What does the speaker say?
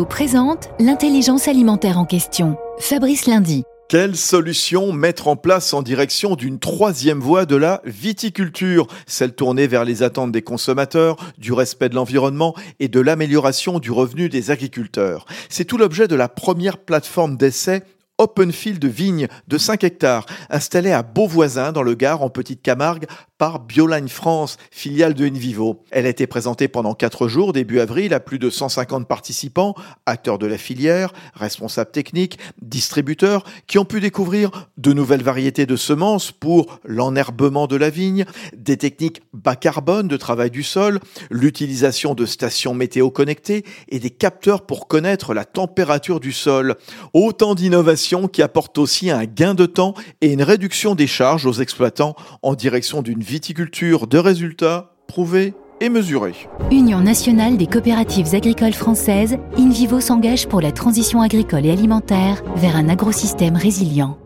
Présente l'intelligence alimentaire en question. Fabrice Lundi. Quelle solution mettre en place en direction d'une troisième voie de la viticulture, celle tournée vers les attentes des consommateurs, du respect de l'environnement et de l'amélioration du revenu des agriculteurs C'est tout l'objet de la première plateforme d'essai open field vigne de 5 hectares, installée à Beauvoisin dans le Gard en Petite Camargue par Bioline France, filiale de Invivo. Elle a été présentée pendant 4 jours début avril à plus de 150 participants, acteurs de la filière, responsables techniques, distributeurs, qui ont pu découvrir de nouvelles variétés de semences pour l'enherbement de la vigne, des techniques bas carbone de travail du sol, l'utilisation de stations météo connectées et des capteurs pour connaître la température du sol. Autant d'innovations qui apportent aussi un gain de temps et une réduction des charges aux exploitants en direction d'une viticulture de résultats prouvés et mesurés. Union nationale des coopératives agricoles françaises, InVivo s'engage pour la transition agricole et alimentaire vers un agrosystème résilient.